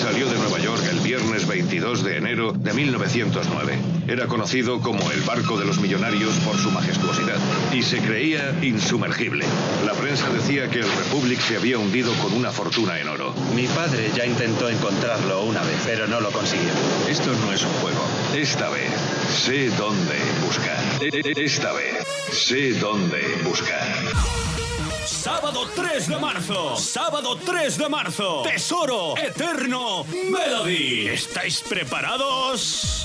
salió de Nueva York el viernes 22 de enero de 1909. Era conocido como el barco de los millonarios por su majestuosidad y se creía insumergible. La prensa decía que el Republic se había hundido con una fortuna en oro. Mi padre ya intentó encontrarlo una vez, pero no lo consiguió. Esto no es un juego. Esta vez sé dónde buscar. E- e- Esta vez sé dónde buscar. Sábado 3 de marzo. Sábado 3 de marzo. Tesoro Eterno Melody. ¿Estáis preparados?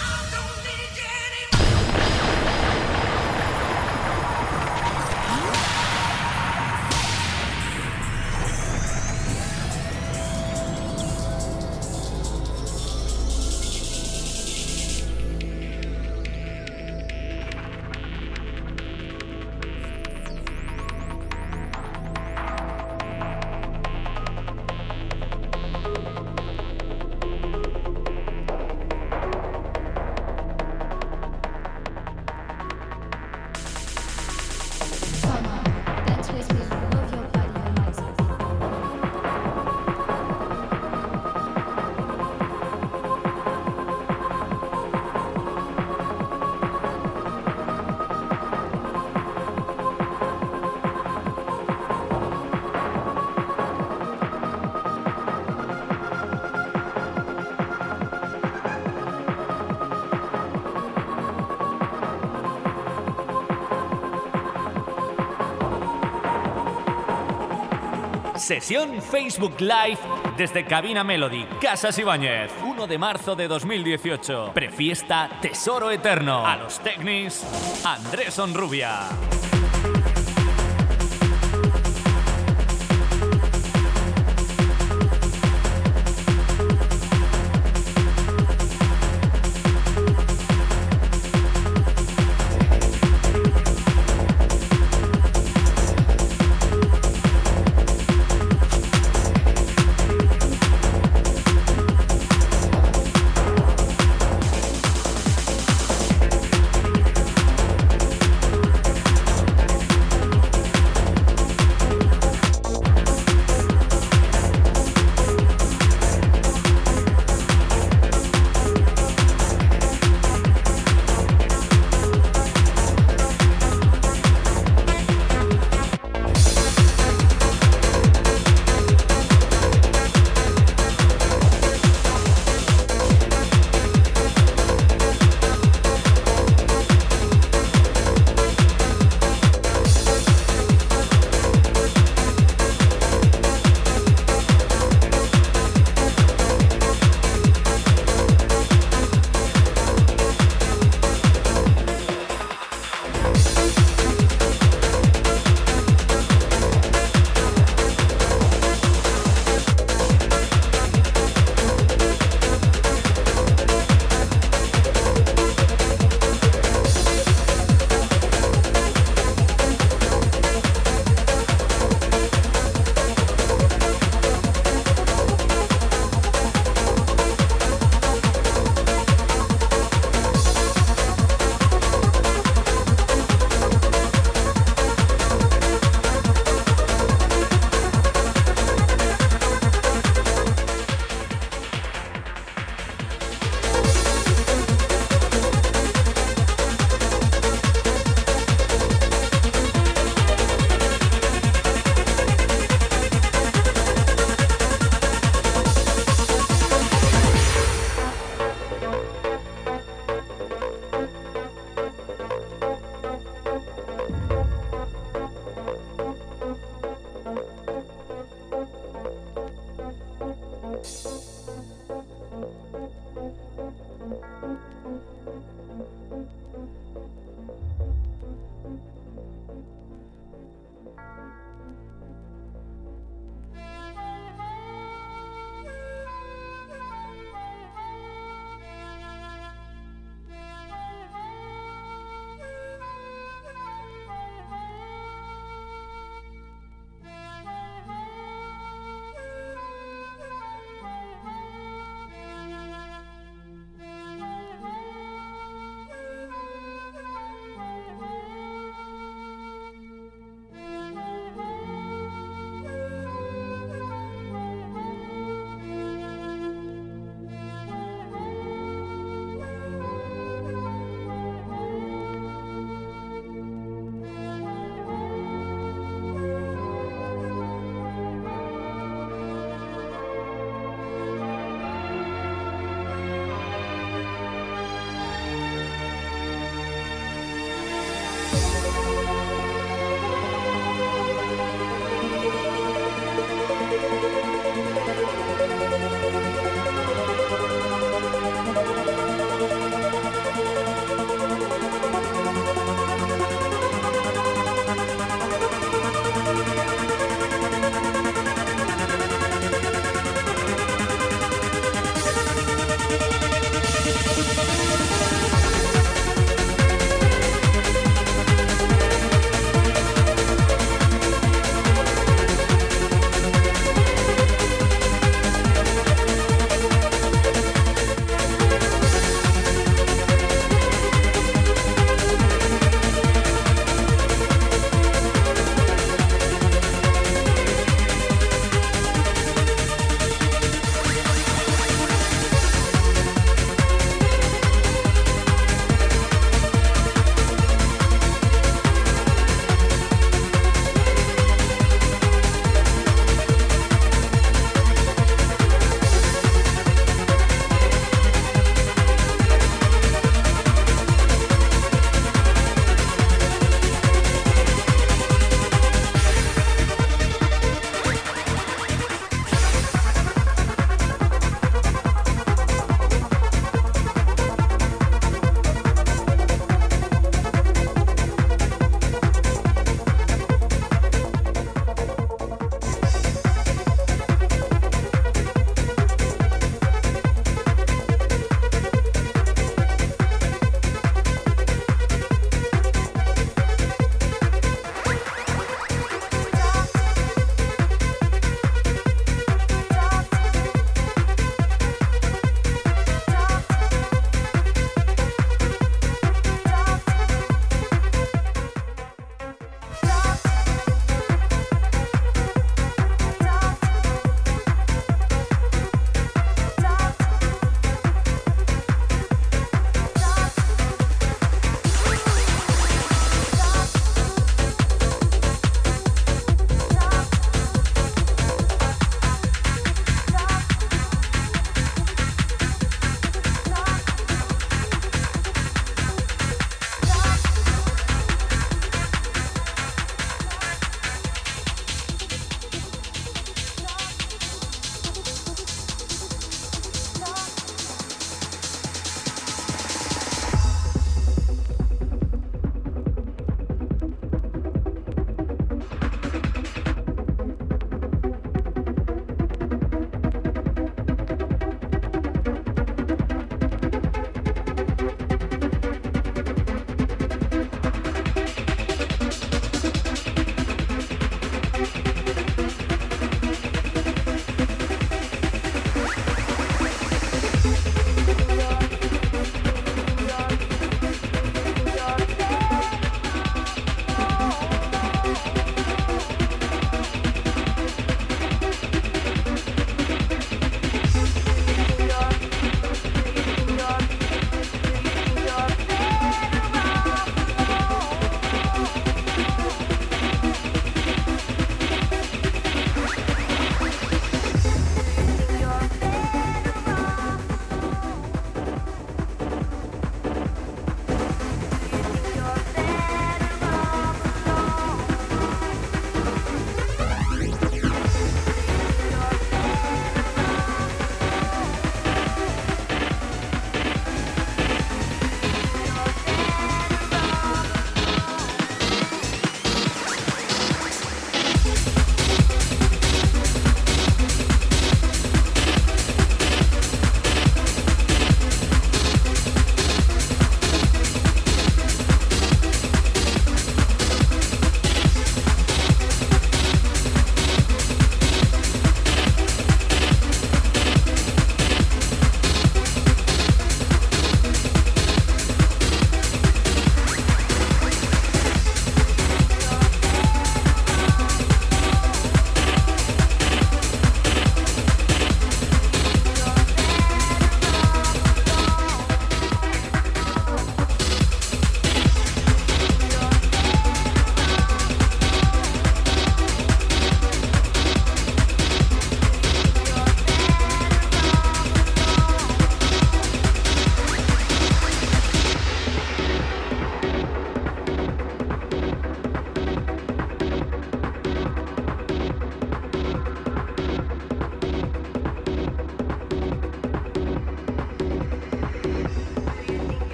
Sesión Facebook Live desde Cabina Melody, Casas Ibáñez. 1 de marzo de 2018. Prefiesta Tesoro Eterno. A los Technis, Andrés Onrubia.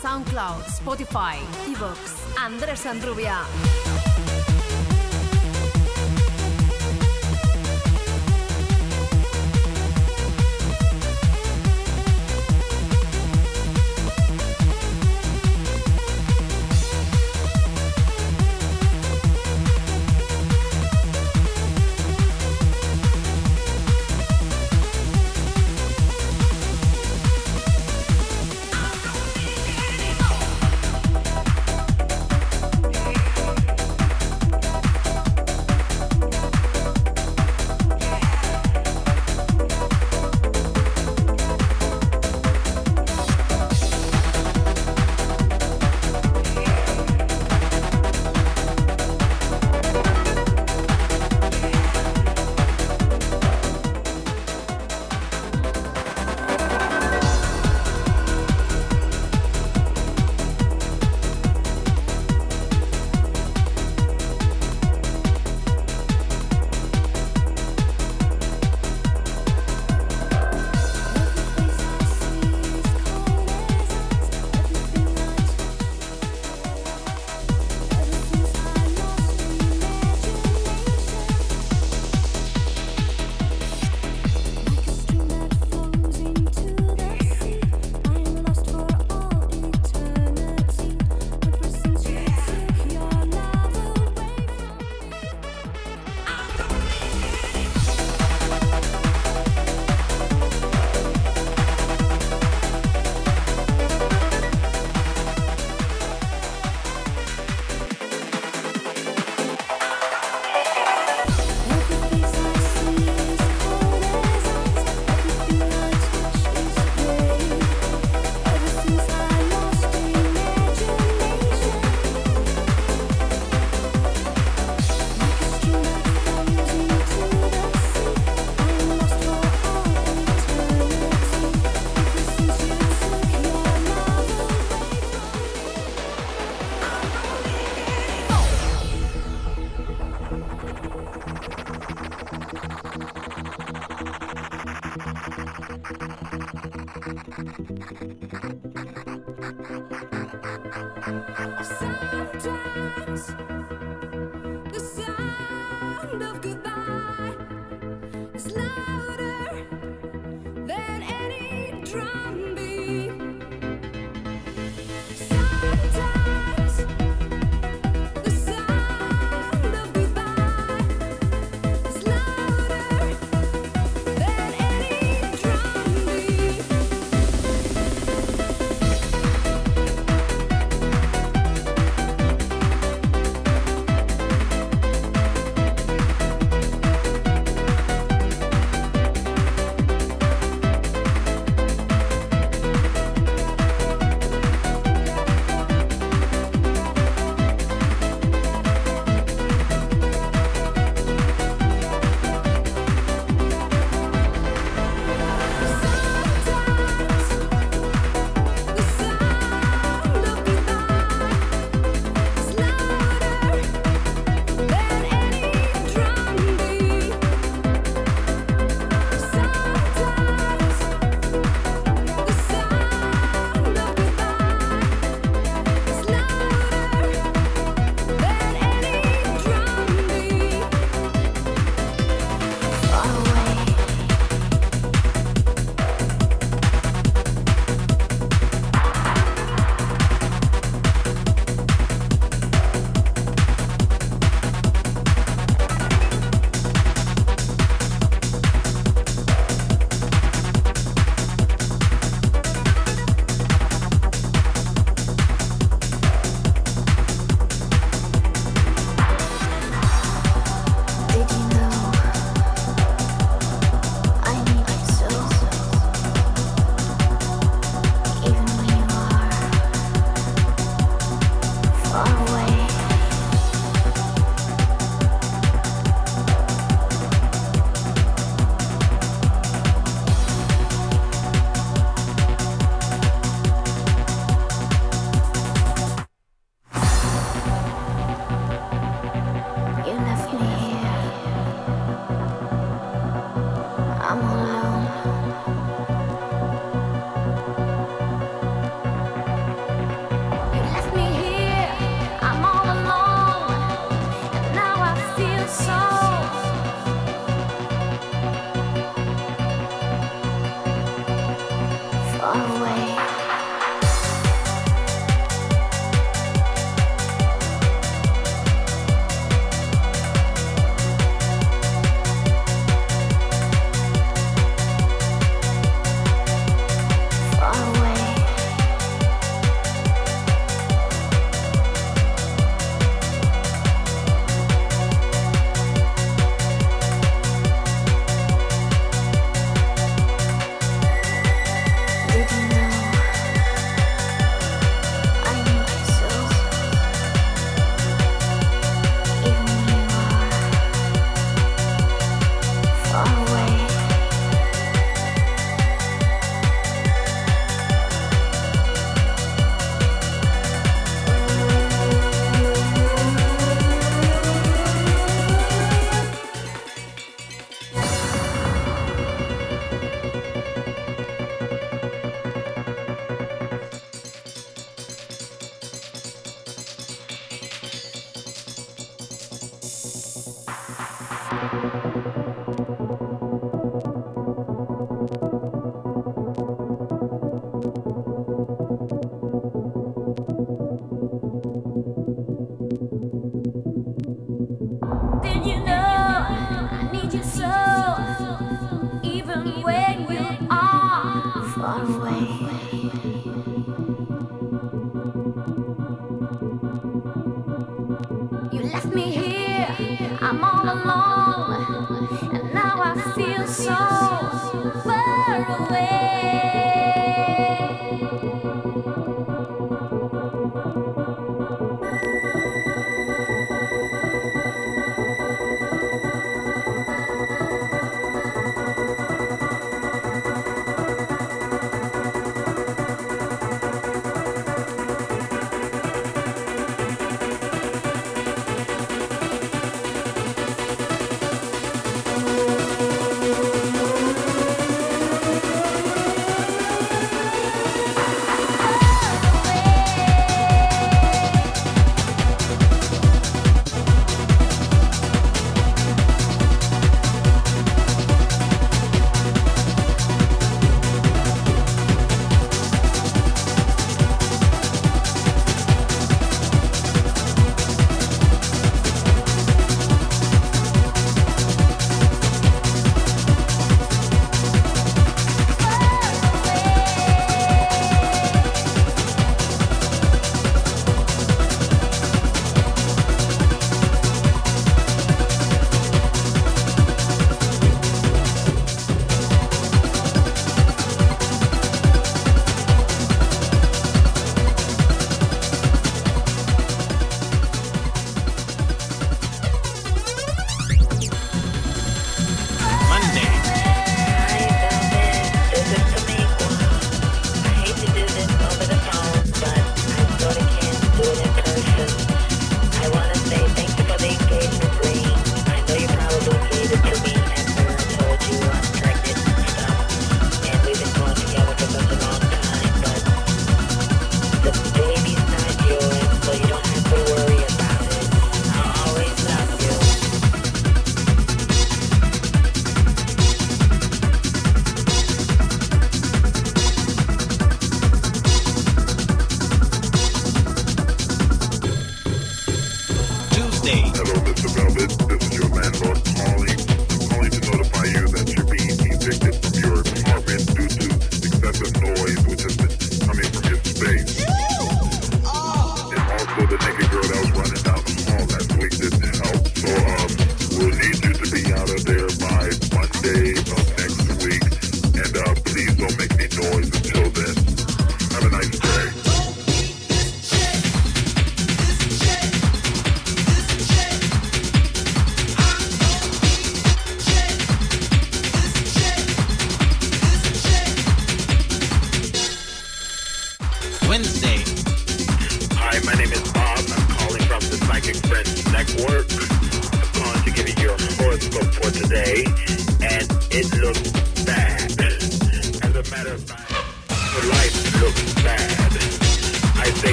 SoundCloud, Spotify, Evox, Andrés Sanrubia.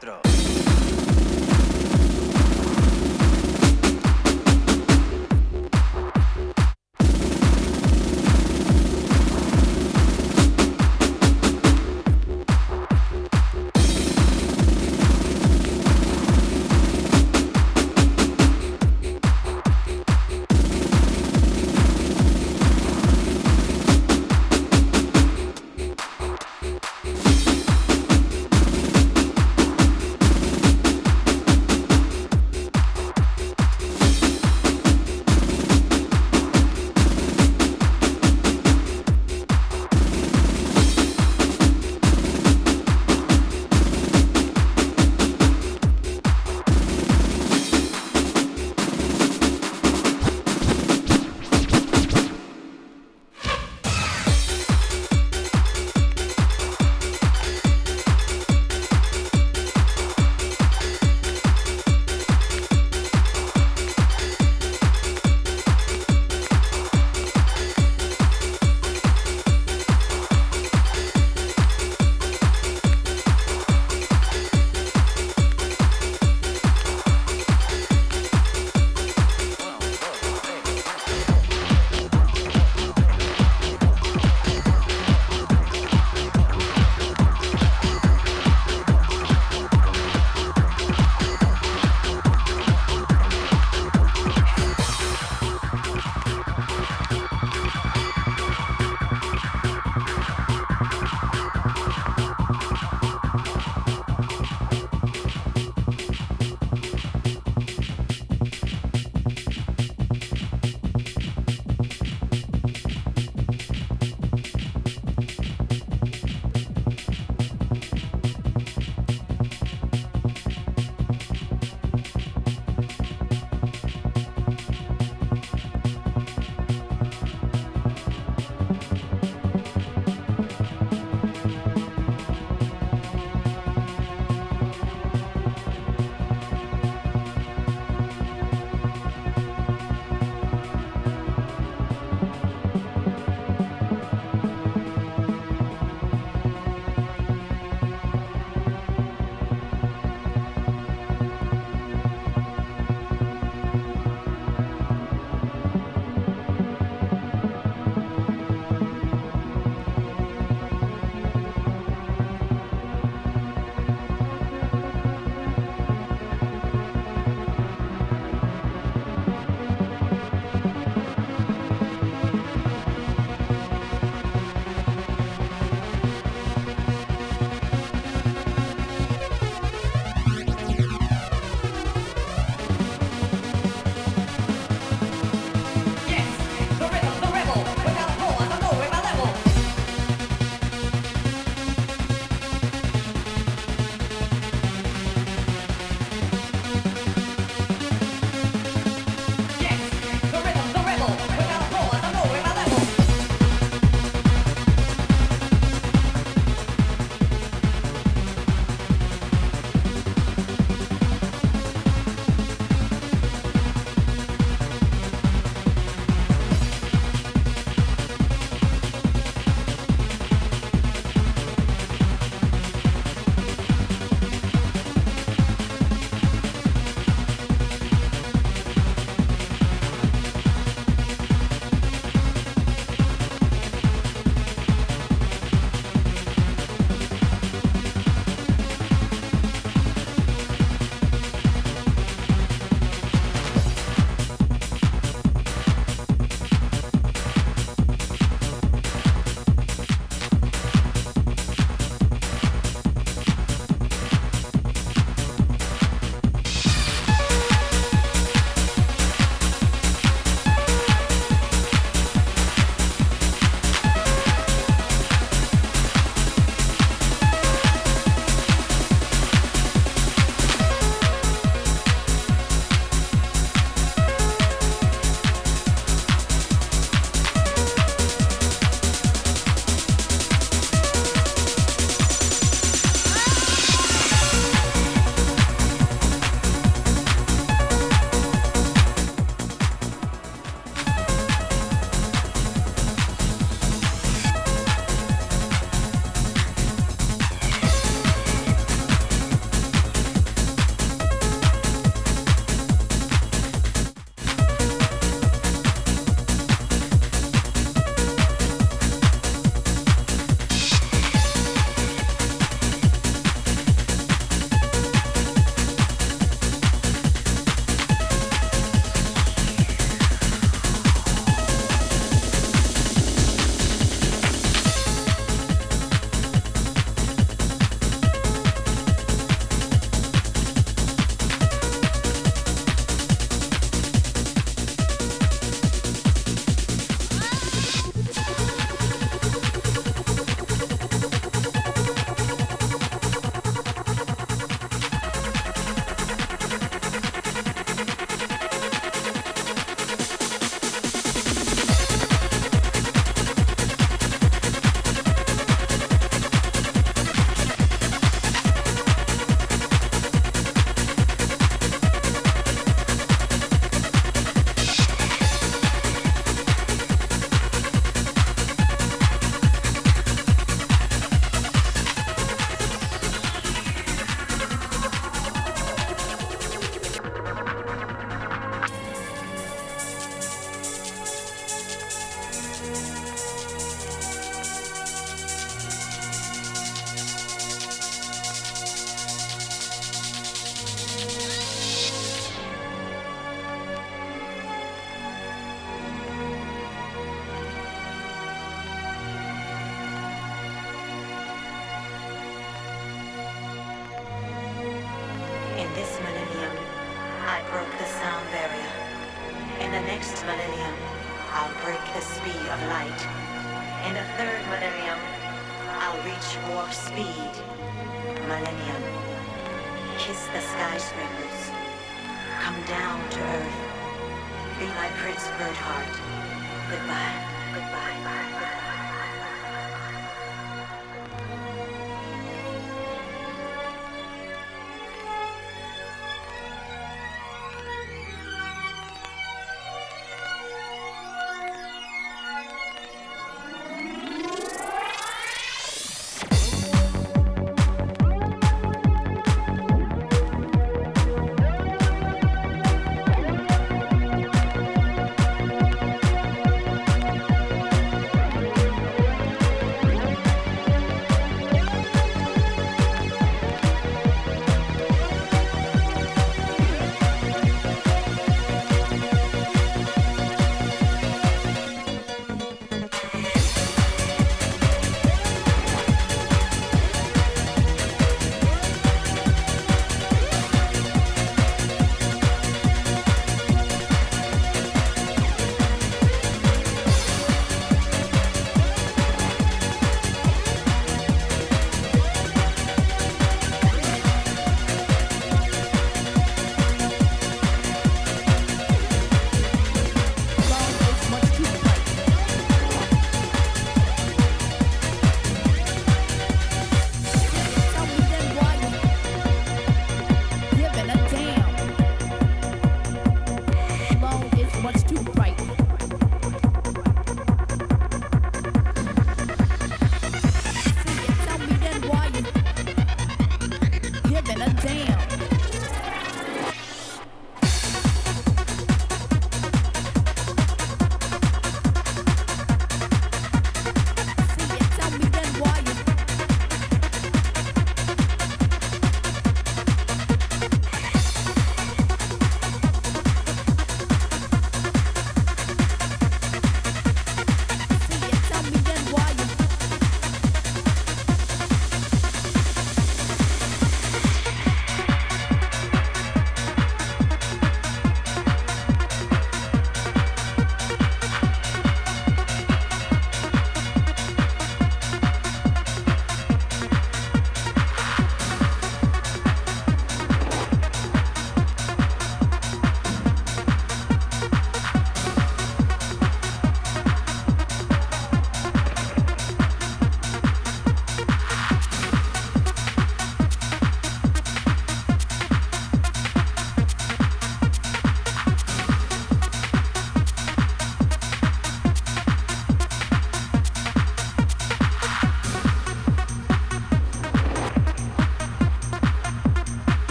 4.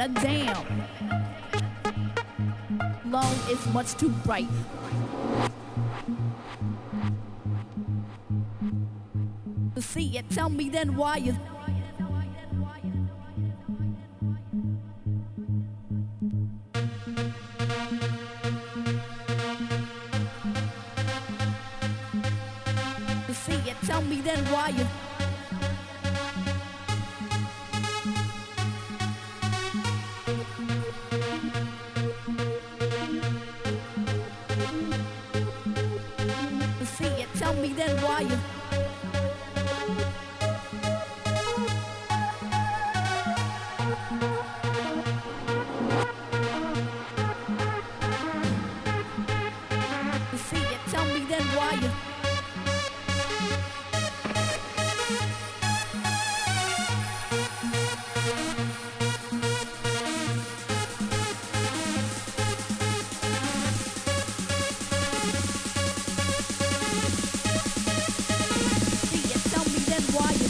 a damn. Long is much too bright. To see it, tell me then why you why you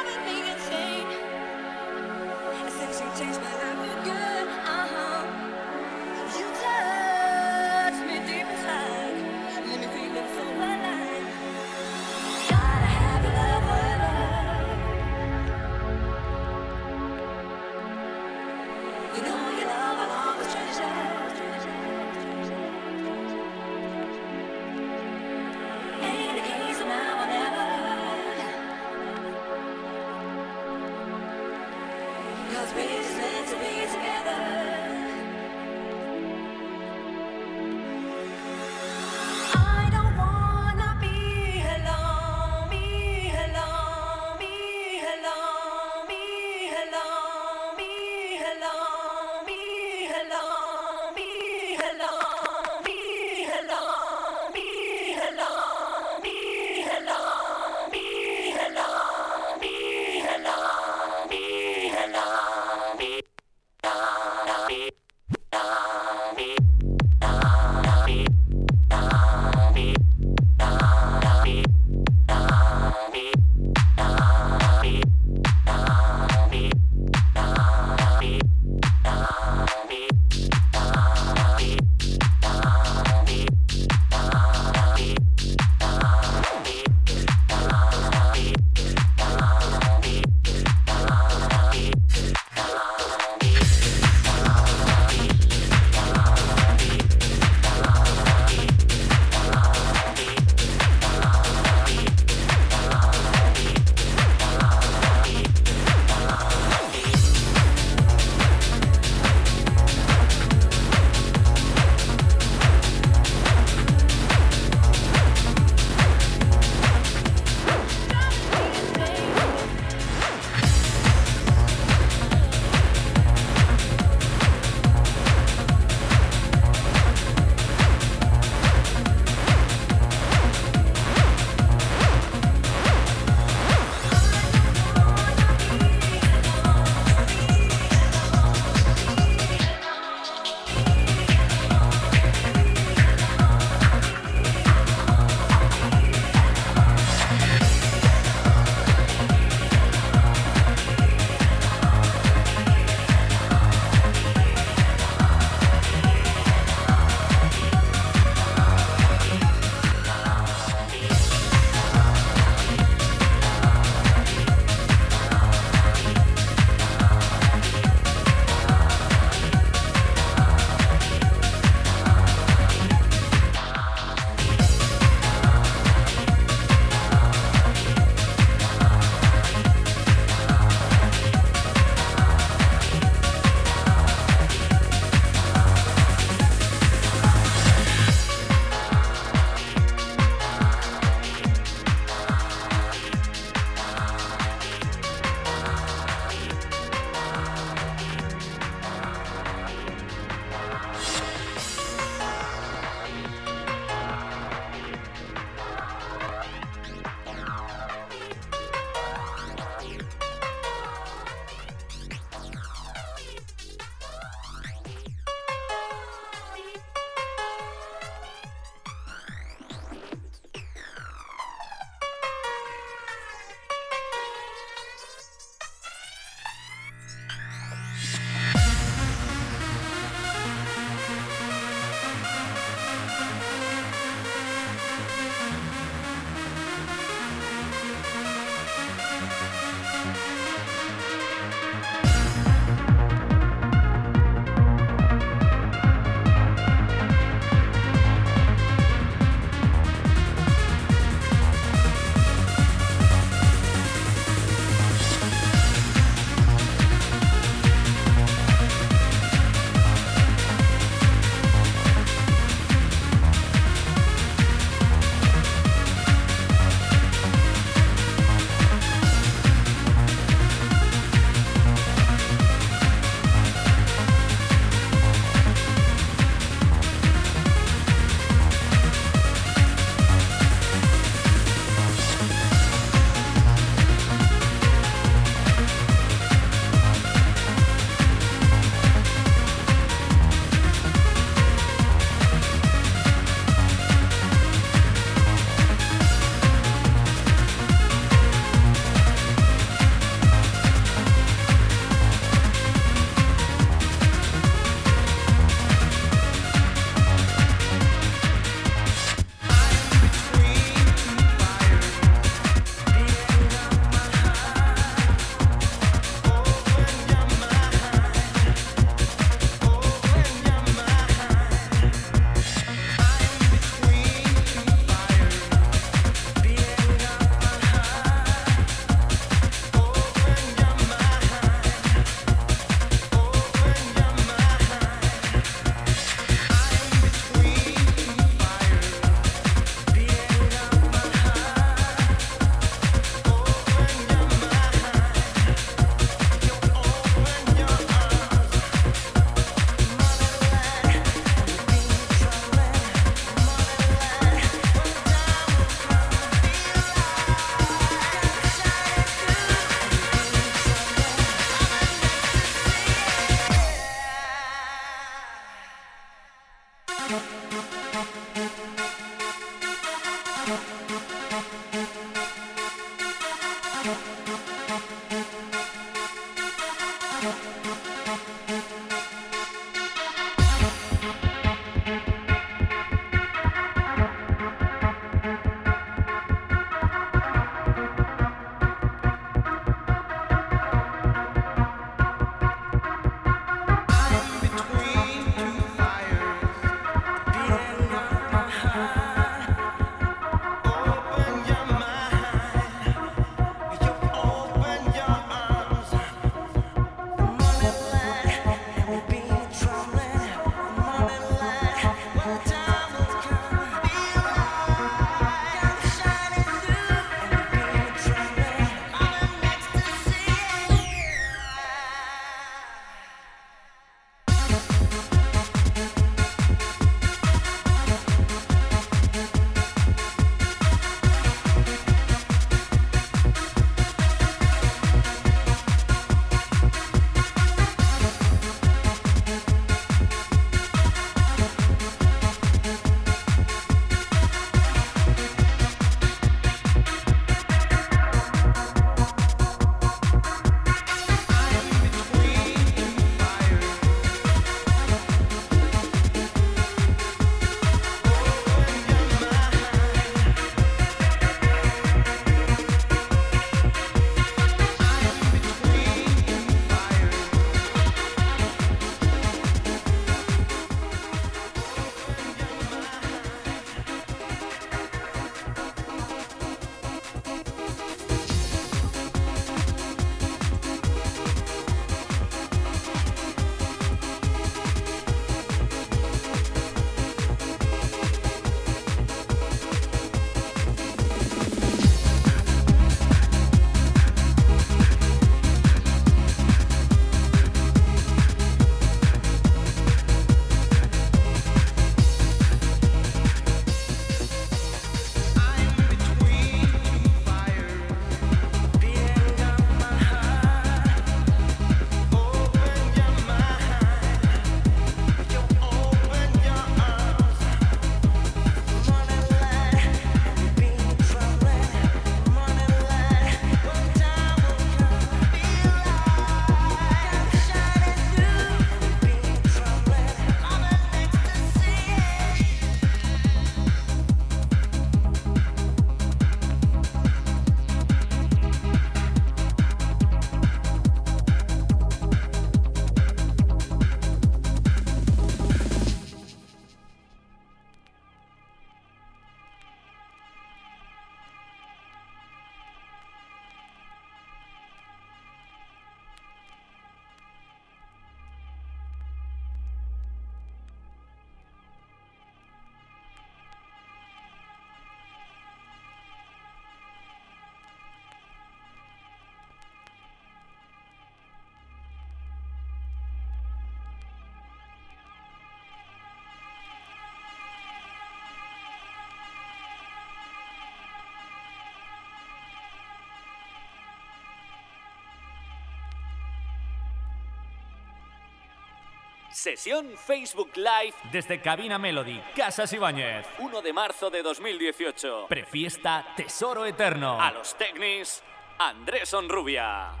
Sesión Facebook Live desde Cabina Melody, Casas Ibáñez. 1 de marzo de 2018. Prefiesta Tesoro Eterno. A los Technics, Andrés Onrubia.